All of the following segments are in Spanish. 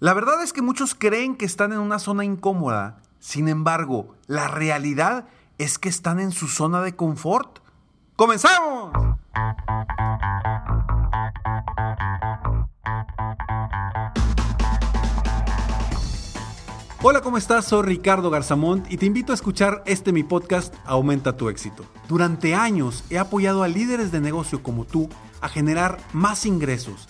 La verdad es que muchos creen que están en una zona incómoda. Sin embargo, la realidad es que están en su zona de confort. ¡Comenzamos! Hola, ¿cómo estás? Soy Ricardo Garzamont y te invito a escuchar este mi podcast Aumenta tu éxito. Durante años he apoyado a líderes de negocio como tú a generar más ingresos,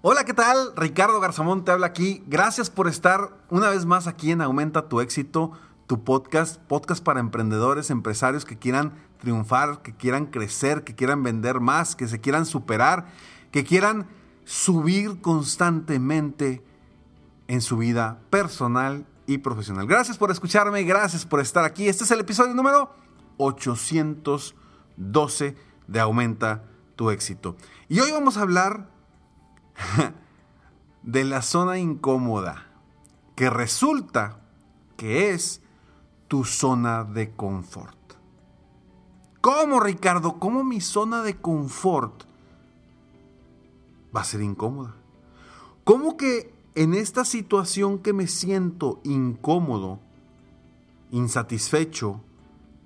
Hola, ¿qué tal? Ricardo Garzamón te habla aquí. Gracias por estar una vez más aquí en Aumenta tu éxito, tu podcast, podcast para emprendedores, empresarios que quieran triunfar, que quieran crecer, que quieran vender más, que se quieran superar, que quieran subir constantemente en su vida personal y profesional. Gracias por escucharme, gracias por estar aquí. Este es el episodio número 812 de Aumenta tu éxito. Y hoy vamos a hablar de la zona incómoda, que resulta que es tu zona de confort. ¿Cómo, Ricardo? ¿Cómo mi zona de confort va a ser incómoda? ¿Cómo que en esta situación que me siento incómodo, insatisfecho,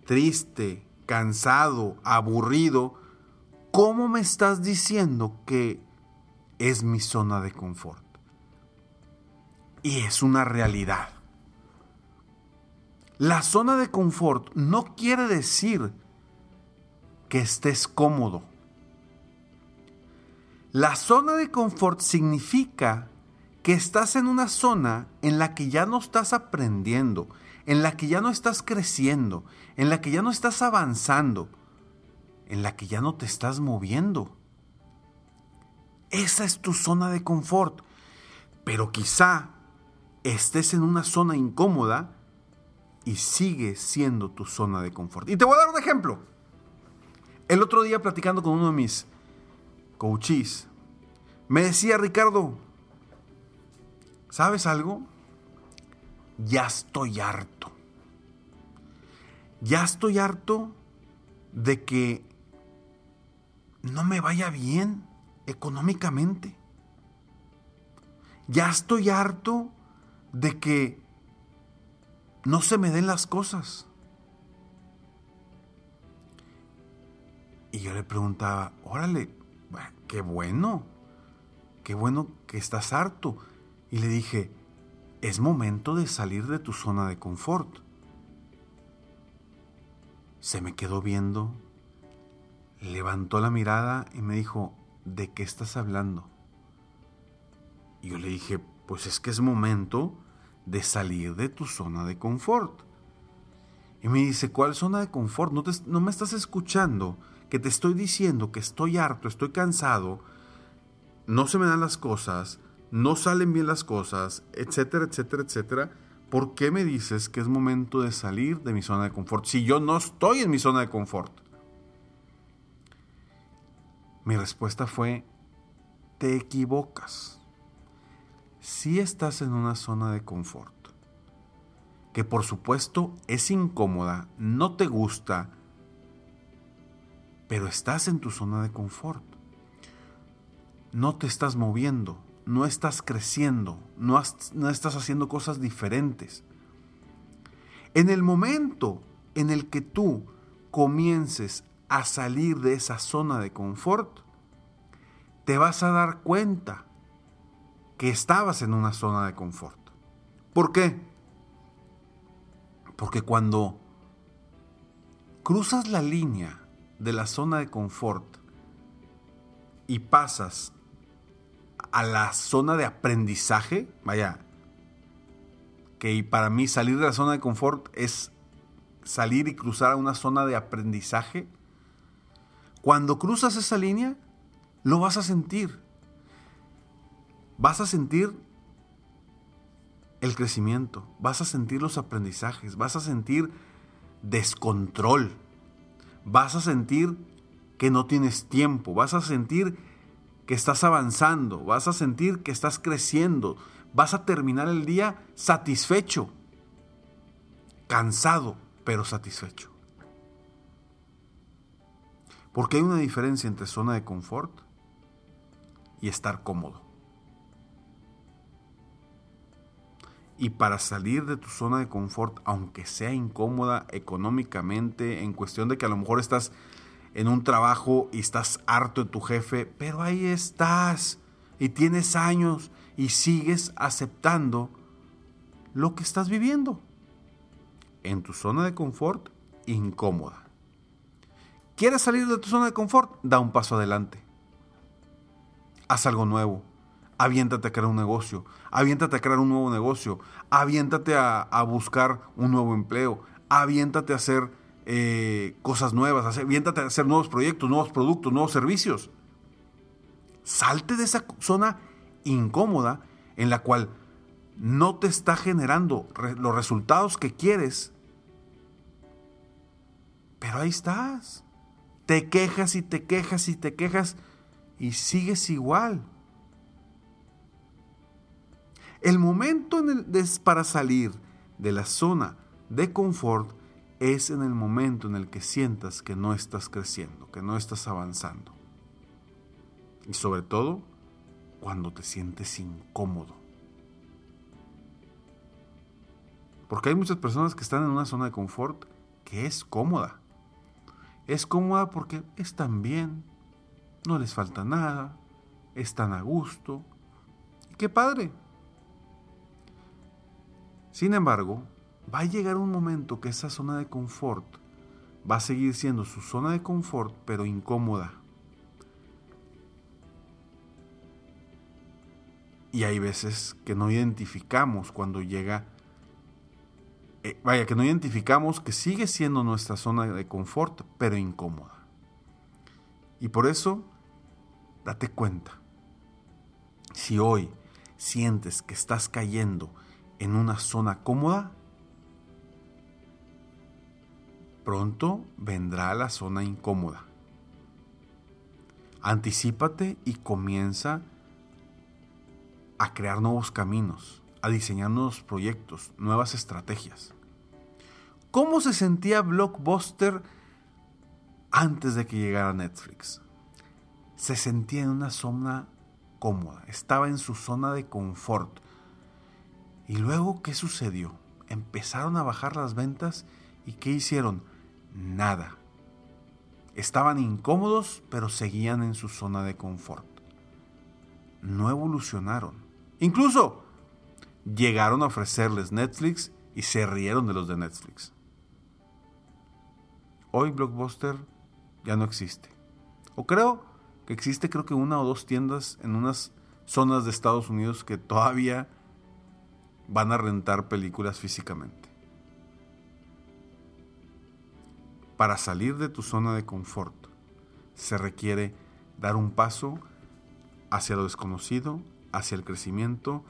triste, cansado, aburrido, ¿cómo me estás diciendo que es mi zona de confort? Y es una realidad. La zona de confort no quiere decir que estés cómodo. La zona de confort significa que estás en una zona en la que ya no estás aprendiendo, en la que ya no estás creciendo, en la que ya no estás avanzando, en la que ya no te estás moviendo. Esa es tu zona de confort. Pero quizá estés en una zona incómoda y sigue siendo tu zona de confort. Y te voy a dar un ejemplo. El otro día platicando con uno de mis coaches, me decía Ricardo, ¿Sabes algo? Ya estoy harto. Ya estoy harto de que no me vaya bien económicamente. Ya estoy harto de que no se me den las cosas. Y yo le preguntaba, órale, qué bueno, qué bueno que estás harto y le dije, es momento de salir de tu zona de confort. Se me quedó viendo, levantó la mirada y me dijo, ¿de qué estás hablando? Y yo le dije, pues es que es momento de salir de tu zona de confort. Y me dice, ¿cuál zona de confort? No, no me estás escuchando, que te estoy diciendo que estoy harto, estoy cansado, no se me dan las cosas, no salen bien las cosas, etcétera, etcétera, etcétera, ¿por qué me dices que es momento de salir de mi zona de confort si yo no estoy en mi zona de confort? Mi respuesta fue, te equivocas. Si estás en una zona de confort. que por supuesto es incómoda, no te gusta, pero estás en tu zona de confort. No te estás moviendo, no estás creciendo, no, no estás haciendo cosas diferentes. En el momento en el que tú comiences a salir de esa zona de confort, te vas a dar cuenta que estabas en una zona de confort. ¿Por qué? Porque cuando cruzas la línea de la zona de confort y pasas a la zona de aprendizaje, vaya, que para mí salir de la zona de confort es salir y cruzar a una zona de aprendizaje, cuando cruzas esa línea, lo vas a sentir. Vas a sentir el crecimiento, vas a sentir los aprendizajes, vas a sentir descontrol, vas a sentir que no tienes tiempo, vas a sentir que estás avanzando, vas a sentir que estás creciendo, vas a terminar el día satisfecho, cansado, pero satisfecho. Porque hay una diferencia entre zona de confort y estar cómodo. Y para salir de tu zona de confort, aunque sea incómoda económicamente, en cuestión de que a lo mejor estás en un trabajo y estás harto de tu jefe, pero ahí estás y tienes años y sigues aceptando lo que estás viviendo en tu zona de confort incómoda. ¿Quieres salir de tu zona de confort? Da un paso adelante. Haz algo nuevo. Aviéntate a crear un negocio. Aviéntate a crear un nuevo negocio. Aviéntate a, buscar un nuevo empleo. Aviéntate a hacer eh, cosas nuevas. Aviéntate a hacer nuevos proyectos, nuevos productos, nuevos servicios. Salte de esa zona incómoda en la cual no te está generando los resultados que quieres. Pero ahí estás. Te quejas y te quejas y te quejas y sigues igual. El momento en el, para salir de la zona de confort es en el momento en el que sientas que no estás creciendo, que no estás avanzando. Y sobre todo, cuando te sientes incómodo. Porque hay muchas personas que están en una zona de confort que es cómoda. Es cómoda porque están bien, no les falta nada, están a gusto. Y qué padre. Sin embargo, va a llegar un momento que esa zona de confort va a seguir siendo su zona de confort, pero incómoda. Y hay veces que no identificamos cuando llega, eh, vaya, que no identificamos que sigue siendo nuestra zona de confort, pero incómoda. Y por eso, date cuenta, si hoy sientes que estás cayendo en una zona cómoda, pronto vendrá la zona incómoda. Anticípate y comienza a crear nuevos caminos, a diseñar nuevos proyectos, nuevas estrategias. ¿Cómo se sentía Blockbuster antes de que llegara Netflix? Se sentía en una zona cómoda, estaba en su zona de confort. ¿Y luego qué sucedió? Empezaron a bajar las ventas y ¿qué hicieron? Nada. Estaban incómodos, pero seguían en su zona de confort. No evolucionaron. Incluso llegaron a ofrecerles Netflix y se rieron de los de Netflix. Hoy Blockbuster ya no existe. O creo que existe creo que una o dos tiendas en unas zonas de Estados Unidos que todavía van a rentar películas físicamente. Para salir de tu zona de confort se requiere dar un paso hacia lo desconocido hacia el crecimiento,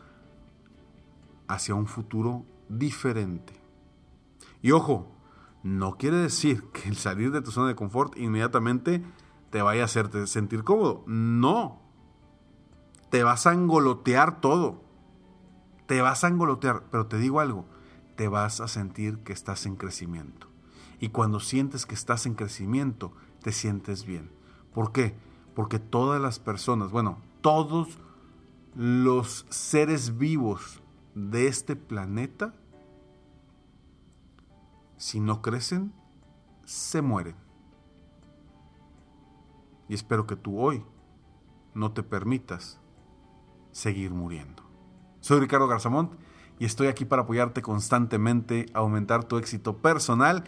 hacia un futuro diferente. Y ojo, no quiere decir que el salir de tu zona de confort inmediatamente te vaya a hacerte sentir cómodo. No. Te vas a engolotear todo. Te vas a engolotear. Pero te digo algo. te vas a sentir que estás en crecimiento. Y cuando sientes que estás en crecimiento, te sientes bien. ¿Por qué? Porque todas las personas, bueno, todos los seres vivos de este planeta, si no crecen, se mueren. Y espero que tú hoy no te permitas seguir muriendo. Soy Ricardo Garzamont y estoy aquí para apoyarte constantemente a aumentar tu éxito personal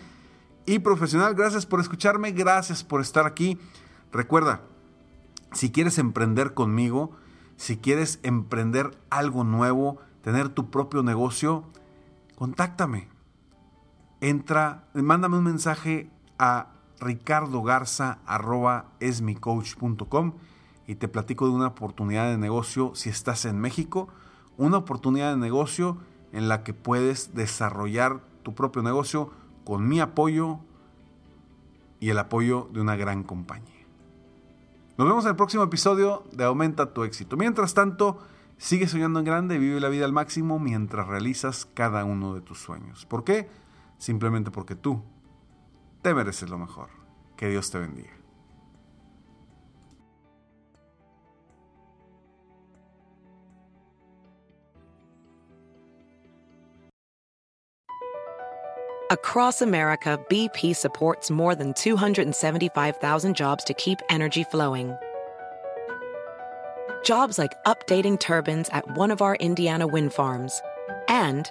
y profesional. Gracias por escucharme, gracias por estar aquí. Recuerda, si quieres emprender conmigo, si quieres emprender algo nuevo, tener tu propio negocio, contáctame. Entra, mándame un mensaje a ricardogarza.esmicoach.com y te platico de una oportunidad de negocio si estás en México, una oportunidad de negocio en la que puedes desarrollar tu propio negocio con mi apoyo y el apoyo de una gran compañía. Nos vemos en el próximo episodio de Aumenta tu éxito. Mientras tanto, sigue soñando en grande vive la vida al máximo mientras realizas cada uno de tus sueños. ¿Por qué? Simplemente porque tú te mereces lo mejor. Que Dios te bendiga. Across America, BP supports more than 275,000 jobs to keep energy flowing. Jobs like updating turbines at one of our Indiana wind farms and